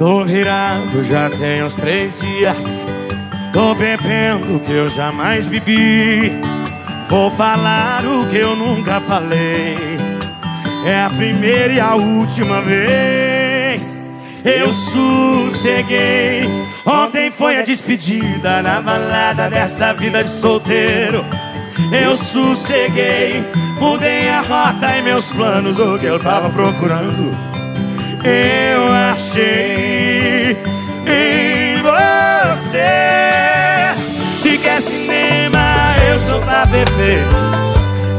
Tô virado já tem uns três dias. Tô bebendo o que eu jamais bebi. Vou falar o que eu nunca falei. É a primeira e a última vez. Eu sosseguei. Ontem foi a despedida na balada dessa vida de solteiro. Eu sosseguei. Mudei a rota e meus planos, o que eu tava procurando. Eu achei em você. Se quer cinema, eu sou pra beber.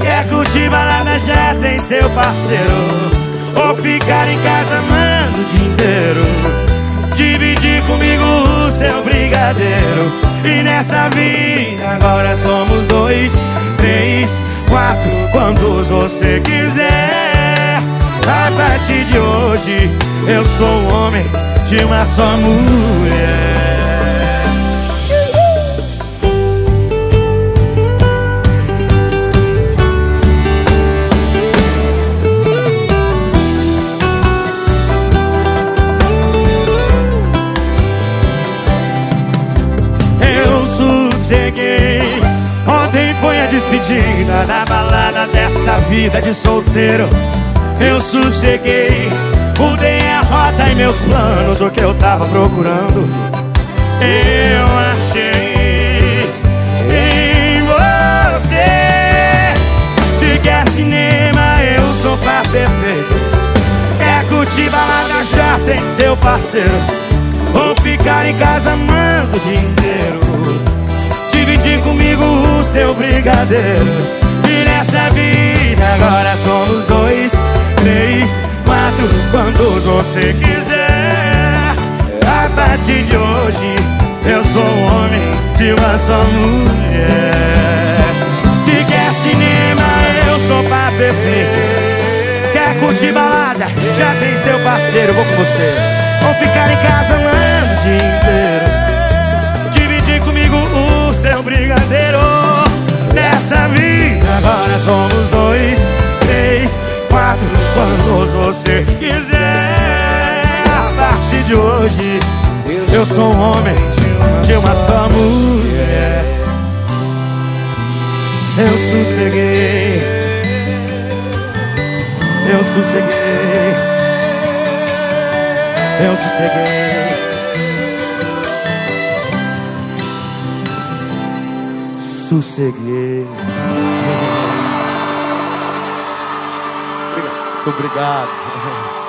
Quer curtir balada, já tem seu parceiro. Ou ficar em casa, mano, o dia inteiro Dividir comigo o seu brigadeiro E nessa vida agora somos dois, três, quatro Quantos você quiser A partir de hoje. Eu sou homem de uma só mulher. Ontem foi a despedida da balada dessa vida de solteiro. Eu sosseguei, mudei a rota e meus planos, o que eu tava procurando. Eu achei em você. Se quer cinema, eu sou pra perfeito. Quer curtir balada, já tem seu parceiro. Vou ficar em casa, mando o dia inteiro Dividir comigo o seu brigadeiro E nessa vida Quantos você quiser. A partir de hoje eu sou um homem de uma só mulher. Se quer cinema eu sou pra perfeito Quer curtir balada? Já tem seu parceiro, vou com você. Vou ficar em casa, mano, o dia inteiro. Dividir comigo o seu brigadeiro. Nessa vida agora somos dois, três, quatro Quantos você quiser eu sou um homem de uma só mulher Eu sosseguei. Eu sosseguei. Eu sosseguei. Sosseguei. Muito obrigado